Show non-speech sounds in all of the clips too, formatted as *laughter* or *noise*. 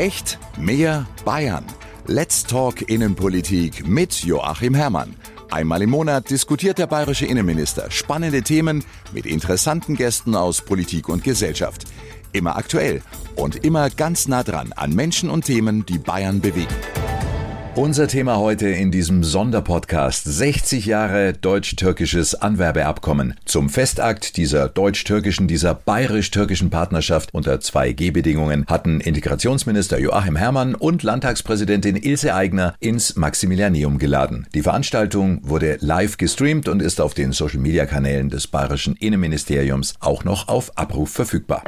Echt? Mehr Bayern. Let's Talk Innenpolitik mit Joachim Herrmann. Einmal im Monat diskutiert der bayerische Innenminister spannende Themen mit interessanten Gästen aus Politik und Gesellschaft. Immer aktuell und immer ganz nah dran an Menschen und Themen, die Bayern bewegen. Unser Thema heute in diesem Sonderpodcast 60 Jahre deutsch-türkisches Anwerbeabkommen zum Festakt dieser deutsch-türkischen, dieser bayerisch-türkischen Partnerschaft unter 2G-Bedingungen hatten Integrationsminister Joachim Herrmann und Landtagspräsidentin Ilse Aigner ins Maximilianeum geladen. Die Veranstaltung wurde live gestreamt und ist auf den Social-Media-Kanälen des bayerischen Innenministeriums auch noch auf Abruf verfügbar.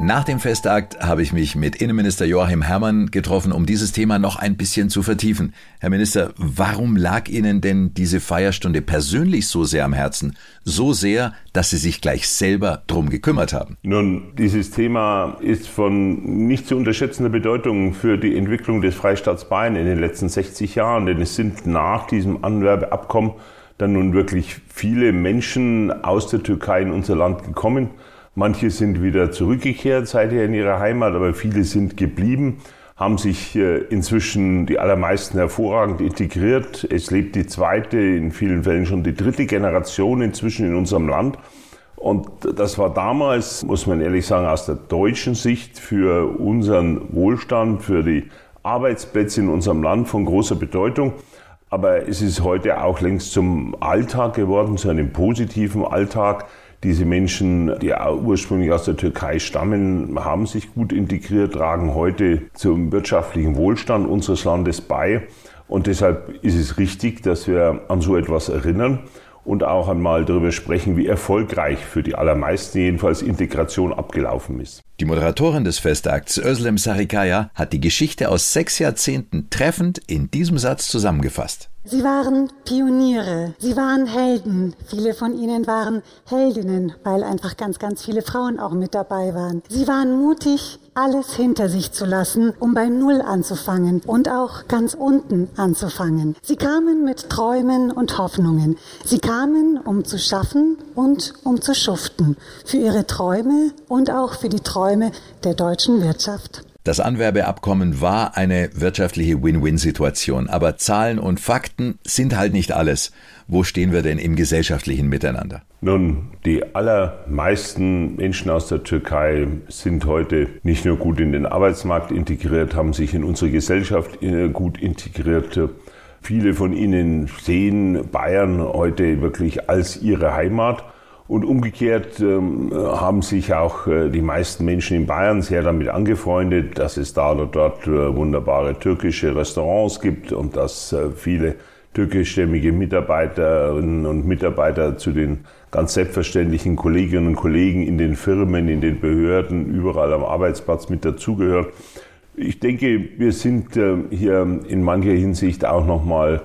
Nach dem Festakt habe ich mich mit Innenminister Joachim Herrmann getroffen, um dieses Thema noch ein bisschen zu vertiefen. Herr Minister, warum lag Ihnen denn diese Feierstunde persönlich so sehr am Herzen? So sehr, dass Sie sich gleich selber drum gekümmert haben? Nun, dieses Thema ist von nicht zu unterschätzender Bedeutung für die Entwicklung des Freistaats Bayern in den letzten 60 Jahren, denn es sind nach diesem Anwerbeabkommen dann nun wirklich viele Menschen aus der Türkei in unser Land gekommen Manche sind wieder zurückgekehrt seither in ihre Heimat, aber viele sind geblieben, haben sich äh, inzwischen die allermeisten hervorragend integriert. Es lebt die zweite, in vielen Fällen schon die dritte Generation inzwischen in unserem Land. Und das war damals, muss man ehrlich sagen, aus der deutschen Sicht für unseren Wohlstand, für die Arbeitsplätze in unserem Land von großer Bedeutung. Aber es ist heute auch längst zum Alltag geworden, zu einem positiven Alltag. Diese Menschen, die ursprünglich aus der Türkei stammen, haben sich gut integriert, tragen heute zum wirtschaftlichen Wohlstand unseres Landes bei. Und deshalb ist es richtig, dass wir an so etwas erinnern und auch einmal darüber sprechen, wie erfolgreich für die allermeisten jedenfalls Integration abgelaufen ist. Die Moderatorin des Festakts, Özlem Sarikaya, hat die Geschichte aus sechs Jahrzehnten treffend in diesem Satz zusammengefasst. Sie waren Pioniere, sie waren Helden. Viele von ihnen waren Heldinnen, weil einfach ganz, ganz viele Frauen auch mit dabei waren. Sie waren mutig, alles hinter sich zu lassen, um bei Null anzufangen und auch ganz unten anzufangen. Sie kamen mit Träumen und Hoffnungen. Sie kamen, um zu schaffen und um zu schuften. Für ihre Träume und auch für die Träume der deutschen Wirtschaft. Das Anwerbeabkommen war eine wirtschaftliche Win-Win-Situation, aber Zahlen und Fakten sind halt nicht alles. Wo stehen wir denn im gesellschaftlichen Miteinander? Nun, die allermeisten Menschen aus der Türkei sind heute nicht nur gut in den Arbeitsmarkt integriert, haben sich in unsere Gesellschaft äh, gut integriert. Viele von ihnen sehen Bayern heute wirklich als ihre Heimat. Und umgekehrt ähm, haben sich auch äh, die meisten Menschen in Bayern sehr damit angefreundet, dass es da oder dort äh, wunderbare türkische Restaurants gibt und dass äh, viele türkischstämmige Mitarbeiterinnen und Mitarbeiter zu den ganz selbstverständlichen Kolleginnen und Kollegen in den Firmen, in den Behörden, überall am Arbeitsplatz mit dazugehören. Ich denke, wir sind äh, hier in mancher Hinsicht auch nochmal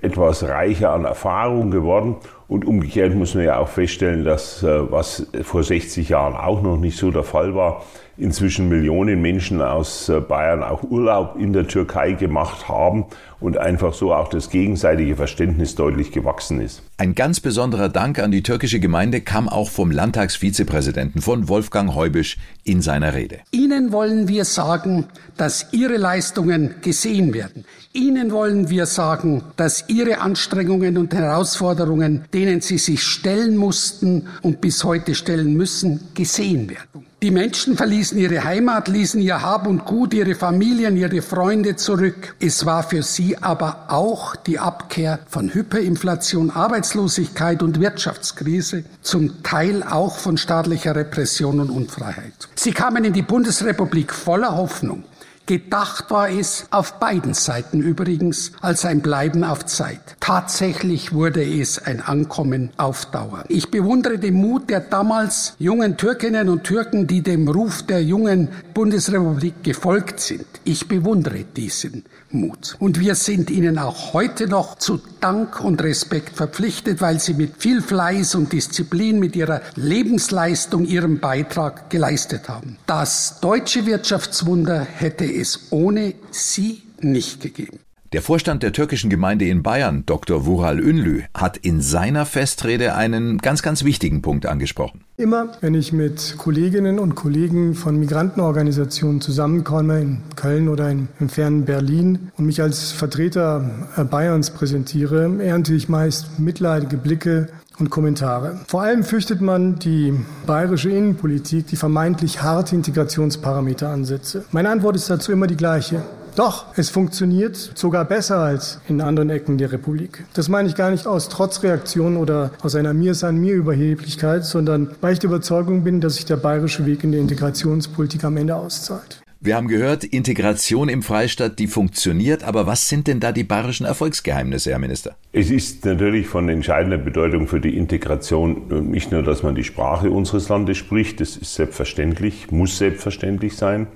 etwas reicher an Erfahrung geworden. Und umgekehrt muss man ja auch feststellen, dass äh, was vor 60 Jahren auch noch nicht so der Fall war, inzwischen Millionen Menschen aus äh, Bayern auch Urlaub in der Türkei gemacht haben und einfach so auch das gegenseitige Verständnis deutlich gewachsen ist. Ein ganz besonderer Dank an die türkische Gemeinde kam auch vom Landtagsvizepräsidenten von Wolfgang Heubisch in seiner Rede. Ihnen wollen wir sagen, dass Ihre Leistungen gesehen werden. Ihnen wollen wir sagen, dass Ihre Anstrengungen und Herausforderungen, denen Sie sich stellen mussten und bis heute stellen müssen, gesehen werden. Die Menschen verließen ihre Heimat, ließen ihr Hab und Gut, ihre Familien, ihre Freunde zurück. Es war für sie aber auch die Abkehr von Hyperinflation, Arbeitslosigkeit und Wirtschaftskrise, zum Teil auch von staatlicher Repression und Unfreiheit. Sie kamen in die Bundesrepublik voller Hoffnung. Gedacht war es auf beiden Seiten übrigens als ein Bleiben auf Zeit. Tatsächlich wurde es ein Ankommen auf Dauer. Ich bewundere den Mut der damals jungen Türkinnen und Türken, die dem Ruf der jungen Bundesrepublik gefolgt sind. Ich bewundere diesen Mut. Und wir sind ihnen auch heute noch zu Dank und Respekt verpflichtet, weil sie mit viel Fleiß und Disziplin, mit ihrer Lebensleistung ihren Beitrag geleistet haben. Das deutsche Wirtschaftswunder hätte es ohne sie nicht gegeben. Der Vorstand der türkischen Gemeinde in Bayern, Dr. Vural Ünlü, hat in seiner Festrede einen ganz, ganz wichtigen Punkt angesprochen. Immer, wenn ich mit Kolleginnen und Kollegen von Migrantenorganisationen zusammenkomme, in Köln oder im fernen Berlin, und mich als Vertreter Bayerns präsentiere, ernte ich meist mitleidige Blicke und Kommentare. Vor allem fürchtet man die bayerische Innenpolitik, die vermeintlich harte Integrationsparameter ansetze. Meine Antwort ist dazu immer die gleiche. Doch, es funktioniert sogar besser als in anderen Ecken der Republik. Das meine ich gar nicht aus Trotzreaktion oder aus einer mir san mir Überheblichkeit, sondern weil ich der Überzeugung bin, dass sich der bayerische Weg in der Integrationspolitik am Ende auszahlt. Wir haben gehört, Integration im Freistaat, die funktioniert, aber was sind denn da die bayerischen Erfolgsgeheimnisse, Herr Minister? Es ist natürlich von entscheidender Bedeutung für die Integration nicht nur, dass man die Sprache unseres Landes spricht, das ist selbstverständlich, muss selbstverständlich sein.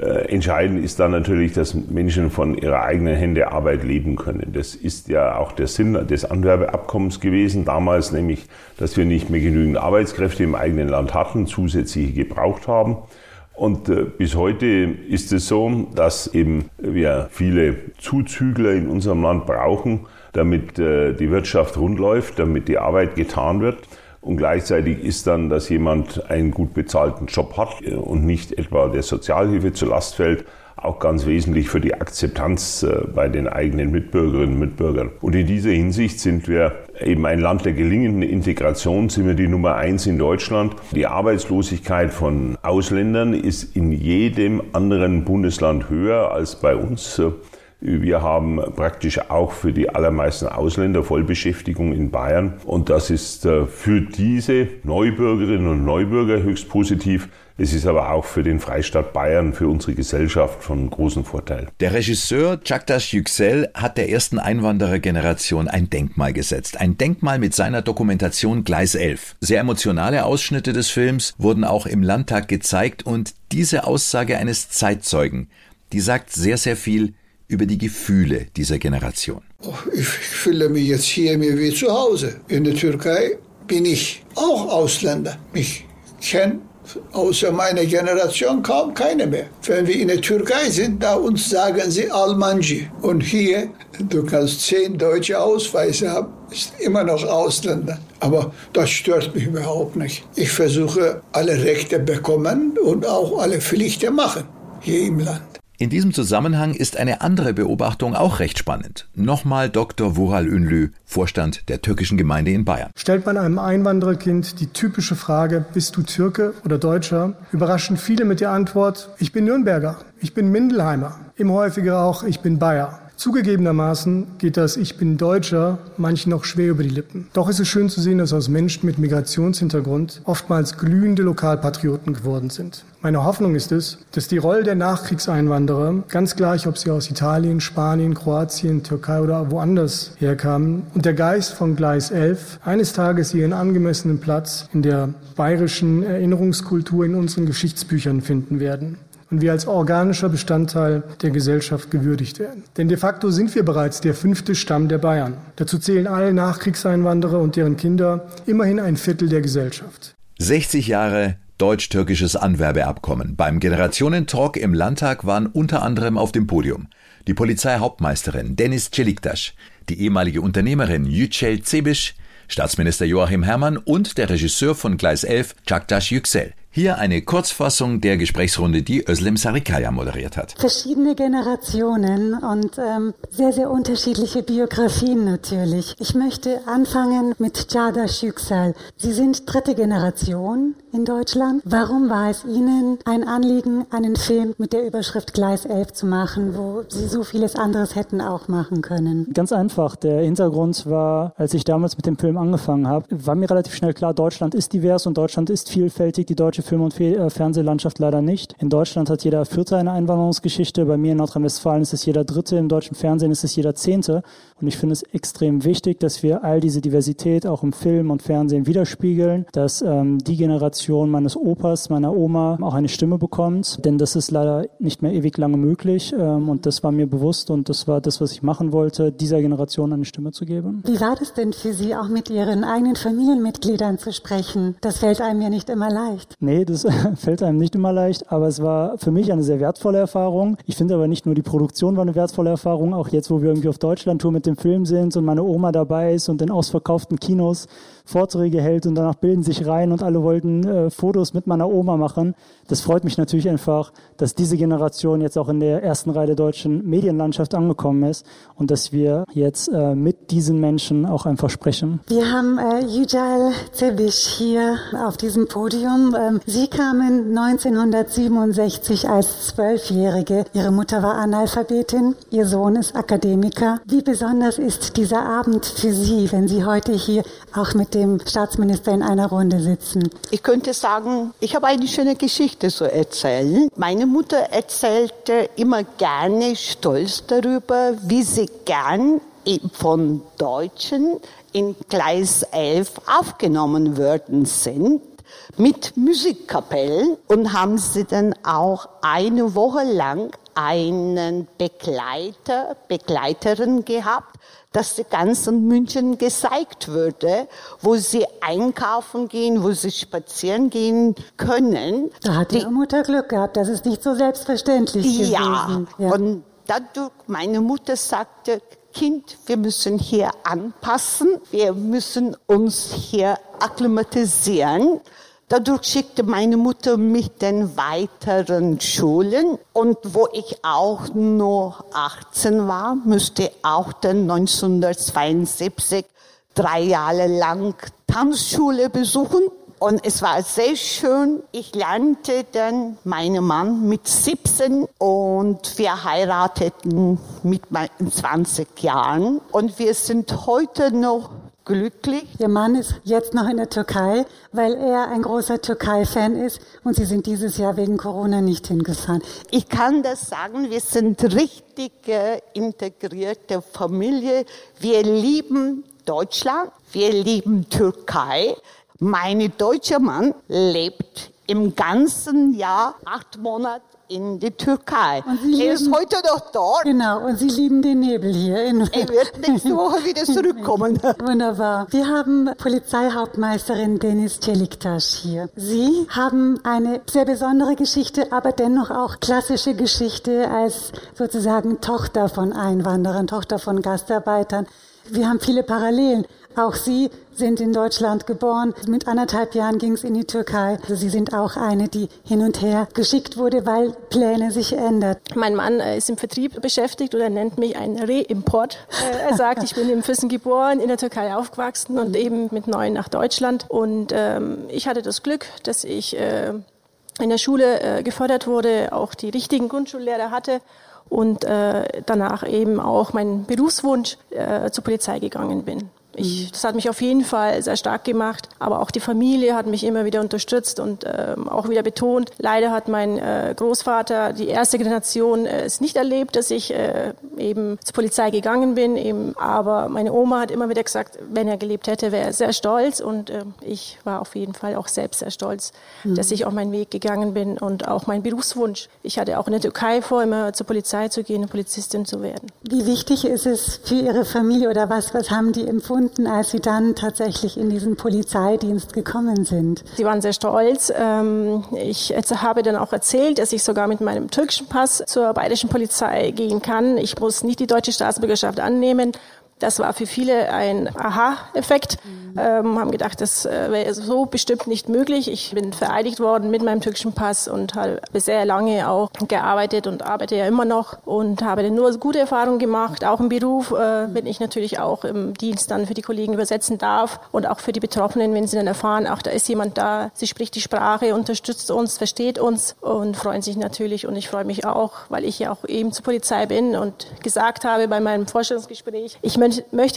Äh, entscheidend ist dann natürlich, dass Menschen von ihrer eigenen Hände Arbeit leben können. Das ist ja auch der Sinn des Anwerbeabkommens gewesen damals, nämlich, dass wir nicht mehr genügend Arbeitskräfte im eigenen Land hatten, zusätzliche gebraucht haben. Und äh, bis heute ist es so, dass eben wir viele Zuzügler in unserem Land brauchen, damit äh, die Wirtschaft rund läuft, damit die Arbeit getan wird. Und gleichzeitig ist dann, dass jemand einen gut bezahlten Job hat und nicht etwa der Sozialhilfe zur Last fällt, auch ganz wesentlich für die Akzeptanz äh, bei den eigenen Mitbürgerinnen und Mitbürgern. Und in dieser Hinsicht sind wir eben ein Land der gelingenden Integration, sind wir die Nummer eins in Deutschland. Die Arbeitslosigkeit von Ausländern ist in jedem anderen Bundesland höher als bei uns. Wir haben praktisch auch für die allermeisten Ausländer Vollbeschäftigung in Bayern. Und das ist äh, für diese Neubürgerinnen und Neubürger höchst positiv. Es ist aber auch für den Freistaat Bayern, für unsere Gesellschaft von großem Vorteil. Der Regisseur Caktas Yüksel hat der ersten Einwanderergeneration ein Denkmal gesetzt. Ein Denkmal mit seiner Dokumentation Gleis 11. Sehr emotionale Ausschnitte des Films wurden auch im Landtag gezeigt und diese Aussage eines Zeitzeugen, die sagt sehr, sehr viel über die Gefühle dieser Generation. Ich fühle mich jetzt hier mir wie zu Hause. In der Türkei bin ich auch Ausländer. Ich kenne außer meiner Generation kaum keine mehr. Wenn wir in der Türkei sind, da uns sagen sie Almanji. Und hier, du kannst zehn deutsche Ausweise haben, ist immer noch Ausländer. Aber das stört mich überhaupt nicht. Ich versuche, alle Rechte bekommen und auch alle Pflichten machen hier im Land. In diesem Zusammenhang ist eine andere Beobachtung auch recht spannend. Nochmal Dr. Vural Ünlü, Vorstand der türkischen Gemeinde in Bayern. Stellt man einem Einwandererkind die typische Frage, bist du Türke oder Deutscher, überraschen viele mit der Antwort, ich bin Nürnberger, ich bin Mindelheimer, immer häufiger auch, ich bin Bayer. Zugegebenermaßen geht das Ich bin Deutscher manchen noch schwer über die Lippen. Doch ist es schön zu sehen, dass aus Menschen mit Migrationshintergrund oftmals glühende Lokalpatrioten geworden sind. Meine Hoffnung ist es, dass die Rolle der Nachkriegseinwanderer, ganz gleich ob sie aus Italien, Spanien, Kroatien, Türkei oder woanders herkamen, und der Geist von Gleis 11 eines Tages ihren angemessenen Platz in der bayerischen Erinnerungskultur in unseren Geschichtsbüchern finden werden und wir als organischer Bestandteil der Gesellschaft gewürdigt werden. Denn de facto sind wir bereits der fünfte Stamm der Bayern. Dazu zählen alle Nachkriegseinwanderer und deren Kinder immerhin ein Viertel der Gesellschaft. 60 Jahre deutsch-türkisches Anwerbeabkommen. Beim Generationentalk im Landtag waren unter anderem auf dem Podium die Polizeihauptmeisterin Dennis Celiktasch, die ehemalige Unternehmerin Yücel Zebisch, Staatsminister Joachim Herrmann und der Regisseur von Gleis 11, Caktaş Yüksel. Hier eine Kurzfassung der Gesprächsrunde, die Özlem Sarikaya moderiert hat. Verschiedene Generationen und ähm, sehr, sehr unterschiedliche Biografien natürlich. Ich möchte anfangen mit Jada Yüksel. Sie sind dritte Generation in Deutschland. Warum war es Ihnen ein Anliegen, einen Film mit der Überschrift Gleis 11 zu machen, wo Sie so vieles anderes hätten auch machen können? Ganz einfach. Der Hintergrund war, als ich damals mit dem Film angefangen habe, war mir relativ schnell klar, Deutschland ist divers und Deutschland ist vielfältig. Die deutsche Film- und äh, Fernsehlandschaft leider nicht. In Deutschland hat jeder Vierte eine Einwanderungsgeschichte. Bei mir in Nordrhein-Westfalen ist es jeder Dritte. Im deutschen Fernsehen ist es jeder Zehnte. Und ich finde es extrem wichtig, dass wir all diese Diversität auch im Film und Fernsehen widerspiegeln, dass ähm, die Generation meines Opas, meiner Oma auch eine Stimme bekommt. Denn das ist leider nicht mehr ewig lange möglich. Ähm, und das war mir bewusst und das war das, was ich machen wollte, dieser Generation eine Stimme zu geben. Wie war das denn für Sie, auch mit Ihren eigenen Familienmitgliedern zu sprechen? Das fällt einem ja nicht immer leicht. Nee, das *laughs* fällt einem nicht immer leicht, aber es war für mich eine sehr wertvolle Erfahrung. Ich finde aber nicht nur die Produktion war eine wertvolle Erfahrung, auch jetzt, wo wir irgendwie auf Deutschland-Tour mit dem Film sind und meine Oma dabei ist und in ausverkauften Kinos Vorträge hält und danach bilden sich rein und alle wollten äh, Fotos mit meiner Oma machen. Das freut mich natürlich einfach, dass diese Generation jetzt auch in der ersten Reihe der deutschen Medienlandschaft angekommen ist und dass wir jetzt äh, mit diesen Menschen auch einfach sprechen. Wir haben äh, Yücel Cebiş hier auf diesem Podium. Ähm, Sie kamen 1967 als Zwölfjährige. Ihre Mutter war Analphabetin, Ihr Sohn ist Akademiker. Wie besonders ist dieser Abend für Sie, wenn Sie heute hier auch mit dem Staatsminister in einer Runde sitzen? Ich könnte sagen, ich habe eine schöne Geschichte zu erzählen. Meine Mutter erzählte immer gerne stolz darüber, wie sie gern von Deutschen in Gleis 11 aufgenommen worden sind mit Musikkapellen und haben sie dann auch eine Woche lang einen Begleiter, Begleiterin gehabt, dass die ganzen München gezeigt würde, wo sie einkaufen gehen, wo sie spazieren gehen können. Da hat die, Mutter Glück gehabt, das ist nicht so selbstverständlich ja, gewesen. Ja, und dadurch, meine Mutter sagte, Kind, wir müssen hier anpassen, wir müssen uns hier akklimatisieren. Dadurch schickte meine Mutter mich den weiteren Schulen und wo ich auch nur 18 war, müsste auch dann 1972 drei Jahre lang Tanzschule besuchen. Und es war sehr schön. Ich lernte dann meinen Mann mit 17 und wir heirateten mit 20 Jahren. Und wir sind heute noch glücklich. Ihr Mann ist jetzt noch in der Türkei, weil er ein großer Türkei-Fan ist und Sie sind dieses Jahr wegen Corona nicht hingefahren. Ich kann das sagen, wir sind richtige integrierte Familie. Wir lieben Deutschland, wir lieben Türkei. Mein deutscher Mann lebt im ganzen Jahr acht Monate in die Türkei. er ist heute noch dort. Genau, und Sie lieben den Nebel hier. In er wird nächste *laughs* Woche wieder zurückkommen. *laughs* Wunderbar. Wir haben Polizeihauptmeisterin Denis Celiktasch hier. Sie haben eine sehr besondere Geschichte, aber dennoch auch klassische Geschichte als sozusagen Tochter von Einwanderern, Tochter von Gastarbeitern. Wir haben viele Parallelen. Auch Sie sind in Deutschland geboren. Mit anderthalb Jahren ging es in die Türkei. Also Sie sind auch eine, die hin und her geschickt wurde, weil Pläne sich ändern. Mein Mann äh, ist im Vertrieb beschäftigt oder nennt mich ein Reimport. Äh, er sagt, ich bin im Füssen geboren, in der Türkei aufgewachsen und eben mit neun nach Deutschland. Und ähm, ich hatte das Glück, dass ich äh, in der Schule äh, gefördert wurde, auch die richtigen Grundschullehrer hatte und äh, danach eben auch meinen Berufswunsch äh, zur Polizei gegangen bin. Ich, mhm. das hat mich auf jeden Fall sehr stark gemacht, aber auch die Familie hat mich immer wieder unterstützt und ähm, auch wieder betont. Leider hat mein äh, Großvater, die erste Generation, äh, es nicht erlebt, dass ich äh, eben zur Polizei gegangen bin. Eben, aber meine Oma hat immer wieder gesagt, wenn er gelebt hätte, wäre er sehr stolz und äh, ich war auf jeden Fall auch selbst sehr stolz, mhm. dass ich auch meinen Weg gegangen bin und auch mein Berufswunsch. Ich hatte auch in der Türkei vor, immer zur Polizei zu gehen, Polizistin zu werden. Wie wichtig ist es für Ihre Familie oder was, was haben die empfunden? Empfunden, als Sie dann tatsächlich in diesen Polizeidienst gekommen sind? Sie waren sehr stolz. Ähm, ich habe dann auch erzählt, dass ich sogar mit meinem türkischen Pass zur bayerischen Polizei gehen kann. Ich muss nicht die deutsche Staatsbürgerschaft annehmen. Das war für viele ein Aha-Effekt. Mhm. Ähm, haben gedacht, das äh, wäre so bestimmt nicht möglich. Ich bin vereidigt worden mit meinem türkischen Pass und habe sehr lange auch gearbeitet und arbeite ja immer noch und habe nur gute Erfahrungen gemacht. Auch im Beruf, äh, wenn ich natürlich auch im Dienst dann für die Kollegen übersetzen darf und auch für die Betroffenen, wenn sie dann erfahren, ach, da ist jemand da, sie spricht die Sprache, unterstützt uns, versteht uns und freuen sich natürlich und ich freue mich auch, weil ich ja auch eben zur Polizei bin und gesagt habe bei meinem Vorstellungsgespräch, ich möchte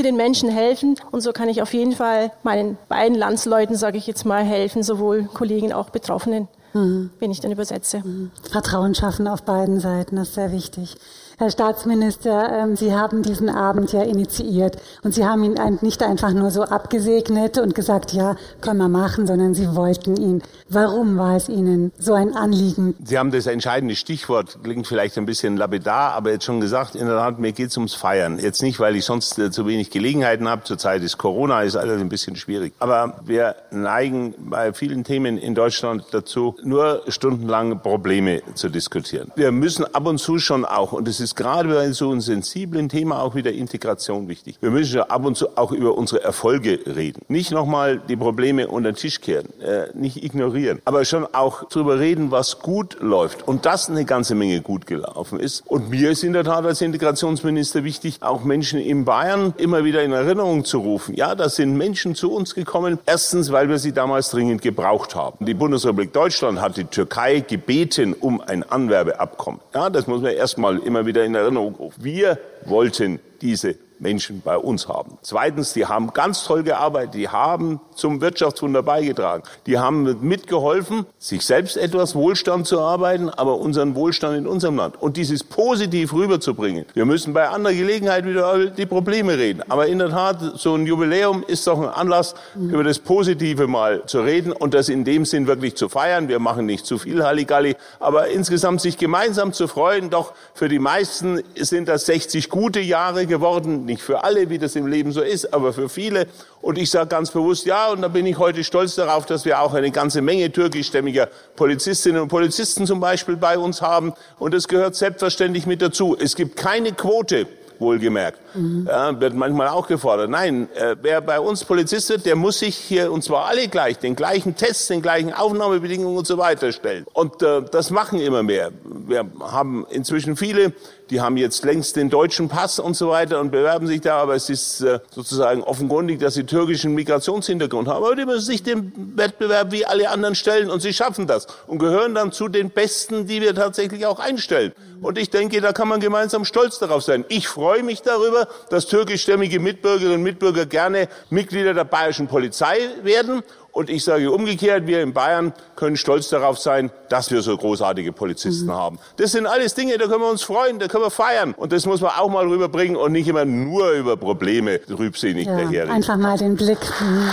den Menschen helfen und so kann ich auf jeden Fall meinen beiden Landsleuten, sage ich jetzt mal, helfen, sowohl Kollegen auch Betroffenen, mhm. wenn ich dann übersetze. Mhm. Vertrauen schaffen auf beiden Seiten, das ist sehr wichtig. Herr Staatsminister, ähm, Sie haben diesen Abend ja initiiert und Sie haben ihn nicht einfach nur so abgesegnet und gesagt, ja, können wir machen, sondern Sie wollten ihn. Warum war es Ihnen so ein Anliegen? Sie haben das entscheidende Stichwort, klingt vielleicht ein bisschen lapidar, aber jetzt schon gesagt, in der Tat, mir geht es ums Feiern. Jetzt nicht, weil ich sonst äh, zu wenig Gelegenheiten habe. Zurzeit ist Corona, ist alles ein bisschen schwierig. Aber wir neigen bei vielen Themen in Deutschland dazu, nur stundenlang Probleme zu diskutieren. Wir müssen ab und zu schon auch, und es ist gerade bei so einem sensiblen Thema auch wieder Integration wichtig, wir müssen ja ab und zu auch über unsere Erfolge reden. Nicht nochmal die Probleme unter den Tisch kehren, äh, nicht ignorieren, aber schon auch darüber reden, was gut läuft. Und das eine ganze Menge gut gelaufen ist. Und mir ist in der Tat als Integrationsminister wichtig, auch Menschen in Bayern immer wieder in Erinnerung zu rufen. Ja, da sind Menschen zu uns gekommen. Erstens, weil wir sie damals dringend gebraucht haben. Die Bundesrepublik Deutschland hat die Türkei gebeten um ein Anwerbeabkommen. Ja, das muss man erstmal immer wieder in Erinnerung rufen. Wir wollten diese Menschen bei uns haben. Zweitens, die haben ganz toll gearbeitet, die haben zum Wirtschaftswunder beigetragen, die haben mitgeholfen, sich selbst etwas Wohlstand zu arbeiten, aber unseren Wohlstand in unserem Land und dieses positiv rüberzubringen. Wir müssen bei anderer Gelegenheit wieder über die Probleme reden, aber in der Tat, so ein Jubiläum ist doch ein Anlass, über das Positive mal zu reden und das in dem Sinn wirklich zu feiern. Wir machen nicht zu viel Halligalli, aber insgesamt sich gemeinsam zu freuen, doch für die meisten sind das 60 gute Jahre geworden, nicht für alle, wie das im Leben so ist, aber für viele. Und ich sage ganz bewusst ja, und da bin ich heute stolz darauf, dass wir auch eine ganze Menge türkischstämmiger Polizistinnen und Polizisten zum Beispiel bei uns haben. Und das gehört selbstverständlich mit dazu. Es gibt keine Quote wohlgemerkt. Mhm. Ja, wird manchmal auch gefordert. Nein, äh, wer bei uns Polizist wird, der muss sich hier, und zwar alle gleich, den gleichen Tests, den gleichen Aufnahmebedingungen und so weiter stellen. Und äh, das machen immer mehr. Wir haben inzwischen viele, die haben jetzt längst den deutschen Pass und so weiter und bewerben sich da, aber es ist äh, sozusagen offenkundig, dass sie türkischen Migrationshintergrund haben. Aber die müssen sich dem Wettbewerb wie alle anderen stellen und sie schaffen das und gehören dann zu den Besten, die wir tatsächlich auch einstellen. Und ich denke, da kann man gemeinsam stolz darauf sein. Ich freue mich darüber, dass türkischstämmige Mitbürgerinnen und Mitbürger gerne Mitglieder der bayerischen Polizei werden und ich sage umgekehrt, wir in Bayern können stolz darauf sein, dass wir so großartige Polizisten mhm. haben. Das sind alles Dinge, da können wir uns freuen, da können wir feiern. Und das muss man auch mal rüberbringen und nicht immer nur über Probleme trübsinnig ja, daherreden. Einfach mal den Blick. Mhm.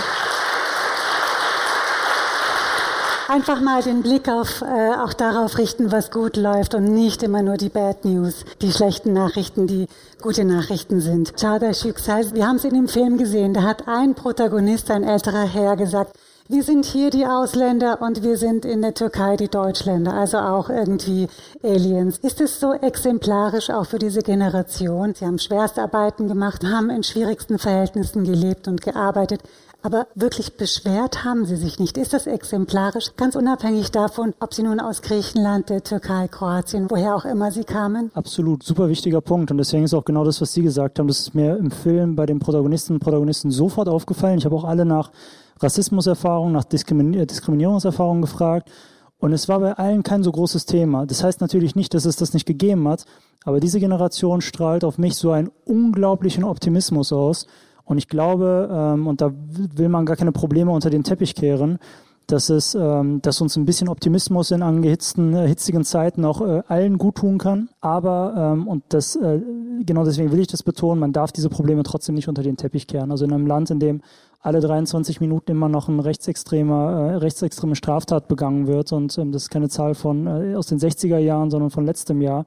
Einfach mal den Blick auf, äh, auch darauf richten, was gut läuft und nicht immer nur die Bad News, die schlechten Nachrichten, die gute Nachrichten sind. Chada Schicksal, wir haben es in dem Film gesehen, da hat ein Protagonist, ein älterer Herr gesagt, wir sind hier die Ausländer und wir sind in der Türkei die Deutschländer, also auch irgendwie Aliens. Ist es so exemplarisch auch für diese Generation? Sie haben Schwerstarbeiten gemacht, haben in schwierigsten Verhältnissen gelebt und gearbeitet. Aber wirklich beschwert haben sie sich nicht. Ist das exemplarisch? Ganz unabhängig davon, ob sie nun aus Griechenland, der Türkei, Kroatien, woher auch immer sie kamen? Absolut, super wichtiger Punkt. Und deswegen ist auch genau das, was Sie gesagt haben. Das ist mir im Film bei den Protagonisten und Protagonisten sofort aufgefallen. Ich habe auch alle nach Rassismuserfahrungen, nach Diskriminie Diskriminierungserfahrungen gefragt. Und es war bei allen kein so großes Thema. Das heißt natürlich nicht, dass es das nicht gegeben hat, aber diese Generation strahlt auf mich so einen unglaublichen Optimismus aus und ich glaube, ähm, und da will man gar keine Probleme unter den Teppich kehren, dass es, ähm, dass uns ein bisschen Optimismus in angehitzten, äh, hitzigen Zeiten auch äh, allen gut tun kann. Aber ähm, und das äh, genau deswegen will ich das betonen: Man darf diese Probleme trotzdem nicht unter den Teppich kehren. Also in einem Land, in dem alle 23 Minuten immer noch ein rechtsextremer, äh, rechtsextreme Straftat begangen wird. Und ähm, das ist keine Zahl von äh, aus den 60er Jahren, sondern von letztem Jahr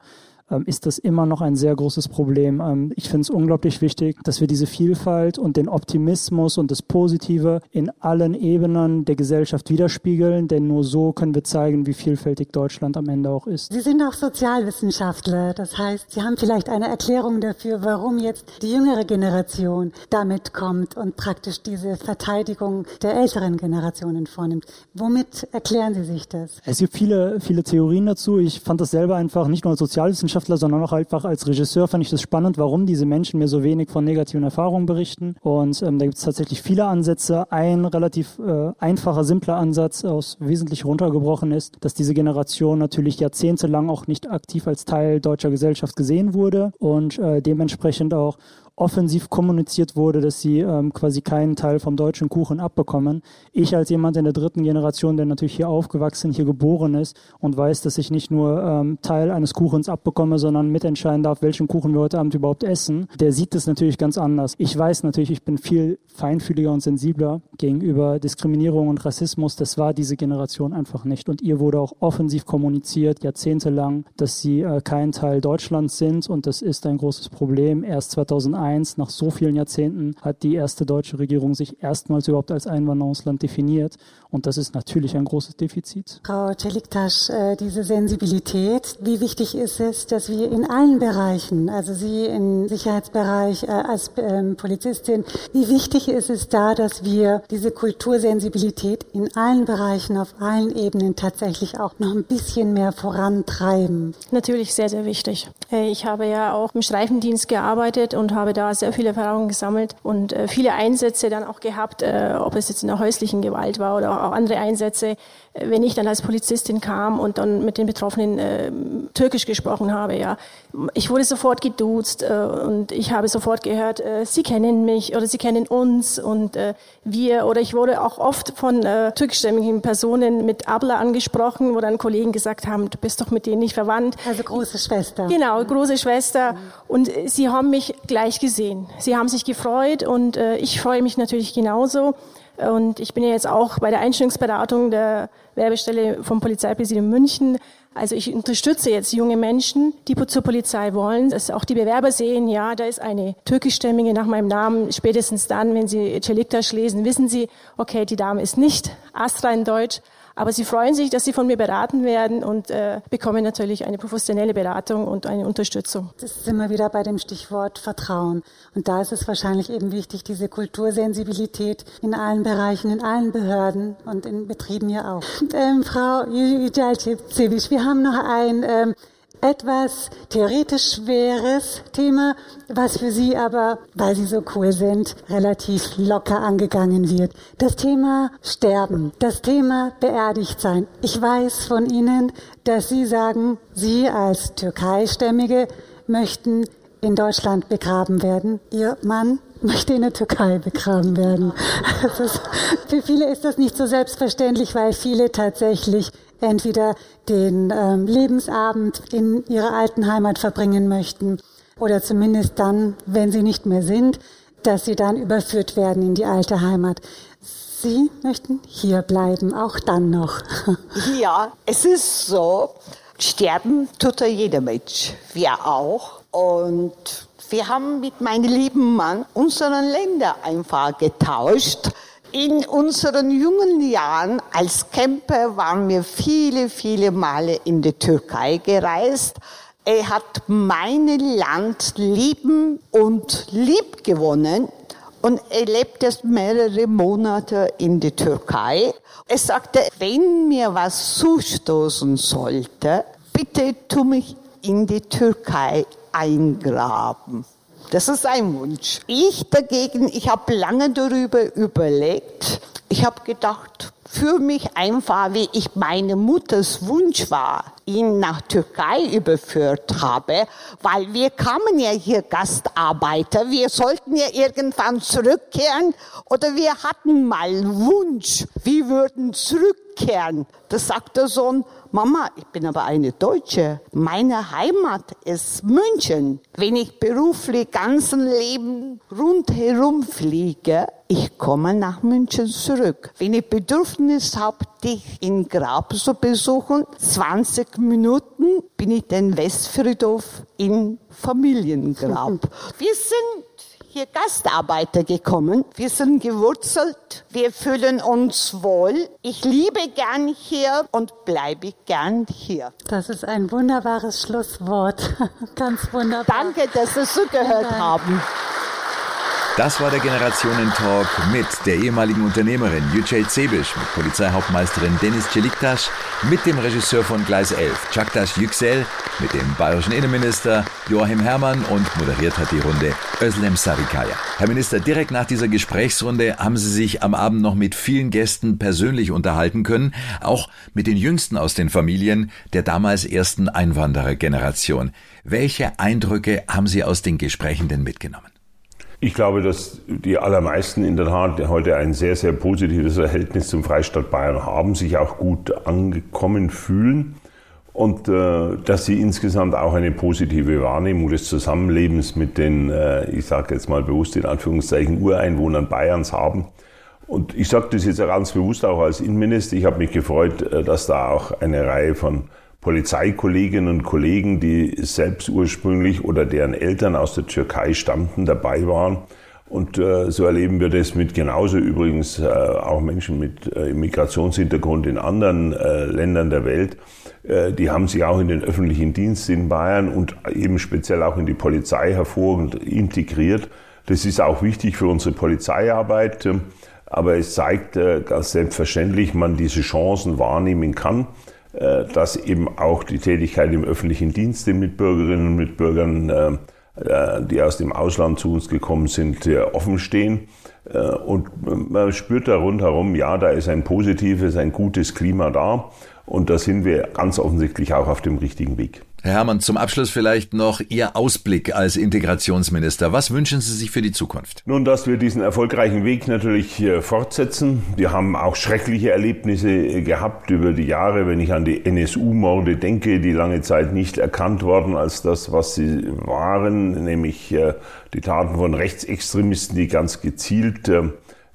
ist das immer noch ein sehr großes Problem. Ähm, ich finde es unglaublich wichtig, dass wir diese Vielfalt und den Optimismus und das Positive in allen Ebenen der Gesellschaft widerspiegeln, denn nur so können wir zeigen, wie vielfältig Deutschland am Ende auch ist. Sie sind auch Sozialwissenschaftler, das heißt, Sie haben vielleicht eine Erklärung dafür, warum jetzt die jüngere Generation damit kommt und praktisch diese Verteidigung der älteren Generationen vornimmt. Womit erklären Sie sich das? Es gibt viele, viele Theorien dazu. Ich fand das selber einfach nicht nur als Sozialwissenschaftler Wissenschaftler, sondern auch einfach als Regisseur fand ich das spannend, warum diese Menschen mir so wenig von negativen Erfahrungen berichten. Und ähm, da gibt es tatsächlich viele Ansätze. Ein relativ äh, einfacher, simpler Ansatz aus wesentlich runtergebrochen ist, dass diese Generation natürlich jahrzehntelang auch nicht aktiv als Teil deutscher Gesellschaft gesehen wurde und äh, dementsprechend auch offensiv kommuniziert wurde, dass sie ähm, quasi keinen Teil vom deutschen Kuchen abbekommen. Ich als jemand in der dritten Generation, der natürlich hier aufgewachsen, hier geboren ist und weiß, dass ich nicht nur ähm, Teil eines Kuchens abbekomme, sondern mitentscheiden darf, welchen Kuchen wir heute Abend überhaupt essen, der sieht das natürlich ganz anders. Ich weiß natürlich, ich bin viel feinfühliger und sensibler gegenüber Diskriminierung und Rassismus. Das war diese Generation einfach nicht. Und ihr wurde auch offensiv kommuniziert, jahrzehntelang, dass sie äh, kein Teil Deutschlands sind und das ist ein großes Problem. Erst 2001, nach so vielen Jahrzehnten, hat die erste deutsche Regierung sich erstmals überhaupt als Einwanderungsland definiert. Und das ist natürlich ein großes Defizit. Frau Celiktasch, äh, diese Sensibilität, wie wichtig ist es, dass wir in allen Bereichen, also Sie im Sicherheitsbereich äh, als ähm, Polizistin, wie wichtig ist es da, dass wir diese Kultursensibilität in allen Bereichen, auf allen Ebenen tatsächlich auch noch ein bisschen mehr vorantreiben? Natürlich sehr, sehr wichtig. Äh, ich habe ja auch im Streifendienst gearbeitet und habe da sehr viele Erfahrungen gesammelt und viele Einsätze dann auch gehabt, ob es jetzt in der häuslichen Gewalt war oder auch andere Einsätze, äh, wenn ich dann als Polizistin kam und dann mit den Betroffenen äh, Türkisch gesprochen habe, ja, ich wurde sofort geduzt äh, und ich habe sofort gehört, äh, sie kennen mich oder sie kennen uns und äh, wir oder ich wurde auch oft von äh, türkischstämmigen Personen mit Abla angesprochen, wo dann Kollegen gesagt haben, du bist doch mit denen nicht verwandt. Also große Schwester. Genau, große Schwester. Und äh, sie haben mich gleich gesehen. Sie haben sich gefreut und äh, ich freue mich natürlich genauso. Und ich bin ja jetzt auch bei der Einstellungsberatung der Werbestelle vom Polizeipräsidium München. Also ich unterstütze jetzt junge Menschen, die zur Polizei wollen, dass auch die Bewerber sehen, ja, da ist eine türkischstämmige nach meinem Namen. Spätestens dann, wenn sie Celiktasch lesen, wissen sie, okay, die Dame ist nicht astrein deutsch, aber sie freuen sich, dass sie von mir beraten werden und äh, bekommen natürlich eine professionelle Beratung und eine Unterstützung. Das sind wir wieder bei dem Stichwort Vertrauen. Und da ist es wahrscheinlich eben wichtig, diese Kultursensibilität in allen Bereichen, in allen Behörden und in Betrieben ja auch. Ähm, Frau Jujalcevic, wir haben noch ein ähm, etwas theoretisch schweres Thema, was für Sie aber, weil Sie so cool sind, relativ locker angegangen wird. Das Thema Sterben, das Thema beerdigt sein. Ich weiß von Ihnen, dass Sie sagen, Sie als Türkeistämmige möchten in Deutschland begraben werden. Ihr Mann möchte in der Türkei begraben werden. *laughs* Ist, für viele ist das nicht so selbstverständlich, weil viele tatsächlich entweder den ähm, Lebensabend in ihrer alten Heimat verbringen möchten oder zumindest dann, wenn sie nicht mehr sind, dass sie dann überführt werden in die alte Heimat. Sie möchten hier bleiben, auch dann noch. *laughs* Ja, es ist so, sterben tut ja jeder Mensch, wir auch. Und wir haben mit meinem lieben Mann unseren Länder einfach getauscht. In unseren jungen Jahren als Camper waren wir viele, viele Male in die Türkei gereist. Er hat mein Land lieben und lieb gewonnen und er lebt jetzt mehrere Monate in der Türkei. Er sagte, wenn mir was zustoßen sollte, bitte tu mich in die Türkei eingraben. Das ist ein Wunsch. Ich dagegen, ich habe lange darüber überlegt. Ich habe gedacht, für mich einfach, wie ich meine Mutters Wunsch war, ihn nach Türkei überführt habe, weil wir kamen ja hier Gastarbeiter, wir sollten ja irgendwann zurückkehren oder wir hatten mal Wunsch, wir würden zurückkehren. Das sagt der Sohn, Mama, ich bin aber eine Deutsche. Meine Heimat ist München. Wenn ich beruflich ganzen Leben rundherum fliege, ich komme nach München zurück. Wenn ich Bedürfnis habe, dich in Grab zu besuchen, 20 Minuten bin ich den Westfriedhof in Familiengrab. *laughs* Wir sind hier Gastarbeiter gekommen. Wir sind gewurzelt. Wir fühlen uns wohl. Ich liebe gern hier und bleibe gern hier. Das ist ein wunderbares Schlusswort. *laughs* Ganz wunderbar. Danke, dass Sie zugehört haben. Das war der Generationentalk mit der ehemaligen Unternehmerin Yücel Zebisch, mit Polizeihauptmeisterin Dennis Celiktasch, mit dem Regisseur von Gleis 11, Çaktaş Yüksel, mit dem bayerischen Innenminister Joachim Herrmann und moderiert hat die Runde Özlem Sarikaya. Herr Minister, direkt nach dieser Gesprächsrunde haben Sie sich am Abend noch mit vielen Gästen persönlich unterhalten können, auch mit den jüngsten aus den Familien der damals ersten Einwanderergeneration. Welche Eindrücke haben Sie aus den Gesprächen denn mitgenommen? Ich glaube, dass die allermeisten in der Tat heute ein sehr, sehr positives Verhältnis zum Freistaat Bayern haben, sich auch gut angekommen fühlen und äh, dass sie insgesamt auch eine positive Wahrnehmung des Zusammenlebens mit den, äh, ich sage jetzt mal bewusst in Anführungszeichen, Ureinwohnern Bayerns haben. Und ich sage das jetzt ganz bewusst auch als Innenminister. Ich habe mich gefreut, äh, dass da auch eine Reihe von Polizeikolleginnen und Kollegen, die selbst ursprünglich oder deren Eltern aus der Türkei stammten, dabei waren. Und äh, so erleben wir das mit genauso übrigens äh, auch Menschen mit äh, Migrationshintergrund in anderen äh, Ländern der Welt. Äh, die haben sich auch in den öffentlichen Dienst in Bayern und eben speziell auch in die Polizei hervorragend integriert. Das ist auch wichtig für unsere Polizeiarbeit. Aber es zeigt äh, ganz selbstverständlich, man diese Chancen wahrnehmen kann äh, dass eben auch die Tätigkeit im öffentlichen Dienst den Mitbürgerinnen und Mitbürgern, äh, äh, die aus dem Ausland zu uns gekommen sind, offen stehen. Und man spürt da rundherum, ja, da ist ein positives, ein gutes Klima da. Und da sind wir ganz offensichtlich auch auf dem richtigen Weg. Herr Herrmann, zum Abschluss vielleicht noch Ihr Ausblick als Integrationsminister. Was wünschen Sie sich für die Zukunft? Nun, dass wir diesen erfolgreichen Weg natürlich fortsetzen. Wir haben auch schreckliche Erlebnisse gehabt über die Jahre, wenn ich an die NSU-Morde denke, die lange Zeit nicht erkannt worden als das, was sie waren, nämlich äh, die Taten von Rechtsextremisten, die ganz gezielt äh,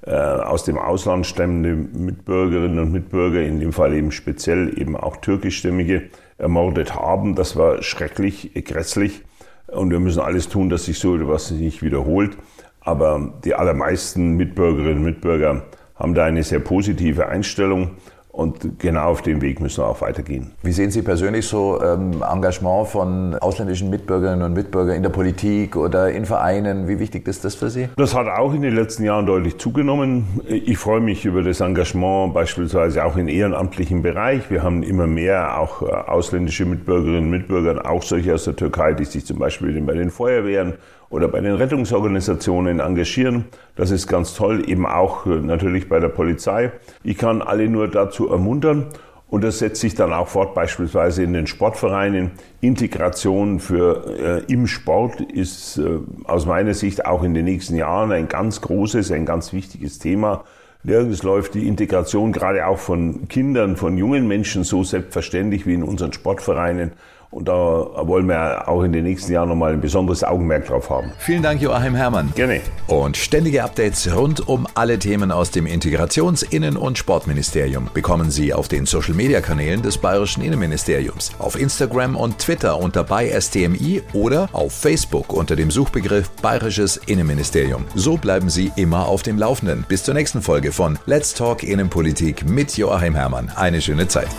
aus dem Ausland stammende Mitbürgerinnen und Mitbürger, in dem Fall eben speziell eben auch türkischstämmige, ermordet haben. Das war schrecklich, grässlich. Und wir müssen alles tun, dass sich so etwas nicht wiederholt. Aber die allermeisten Mitbürgerinnen und Mitbürger haben da eine sehr positive Einstellung und genau auf dem Weg müssen wir auch weitergehen. Wie sehen Sie persönlich so ähm, Engagement von ausländischen Mitbürgerinnen und Mitbürgern in der Politik oder in Vereinen? Wie wichtig ist das für Sie? Das hat auch in den letzten Jahren deutlich zugenommen. Ich freue mich über das Engagement beispielsweise auch im ehrenamtlichen Bereich. Wir haben immer mehr auch äh, ausländische Mitbürgerinnen und Mitbürger, auch solche aus der Türkei, die sich zum Beispiel bei den Feuerwehren oder bei den Rettungsorganisationen engagieren. Das ist ganz toll, eben auch äh, natürlich bei der Polizei. Ich kann alle nur dazu ermuntern und das setzt sich dann auch fort, beispielsweise in den Sportvereinen. Integration für äh, im Sport ist äh, aus meiner Sicht auch in den nächsten Jahren ein ganz großes, ein ganz wichtiges Thema. Nirgends läuft die Integration gerade auch von Kindern, von jungen Menschen so selbstverständlich wie in unseren Sportvereinen. Und da wollen wir auch in den nächsten Jahren nochmal ein besonderes Augenmerk drauf haben. Vielen Dank, Joachim Herrmann. Gerne. Und ständige Updates rund um alle Themen aus dem Integrations-, Innen- und Sportministerium bekommen Sie auf den Social-Media-Kanälen des Bayerischen Innenministeriums, auf Instagram und Twitter unter BeiSTMI oder auf Facebook unter dem Suchbegriff Bayerisches Innenministerium. So bleiben Sie immer auf dem Laufenden. Bis zur nächsten Folge von Let's Talk Innenpolitik mit Joachim Herrmann. Eine schöne Zeit.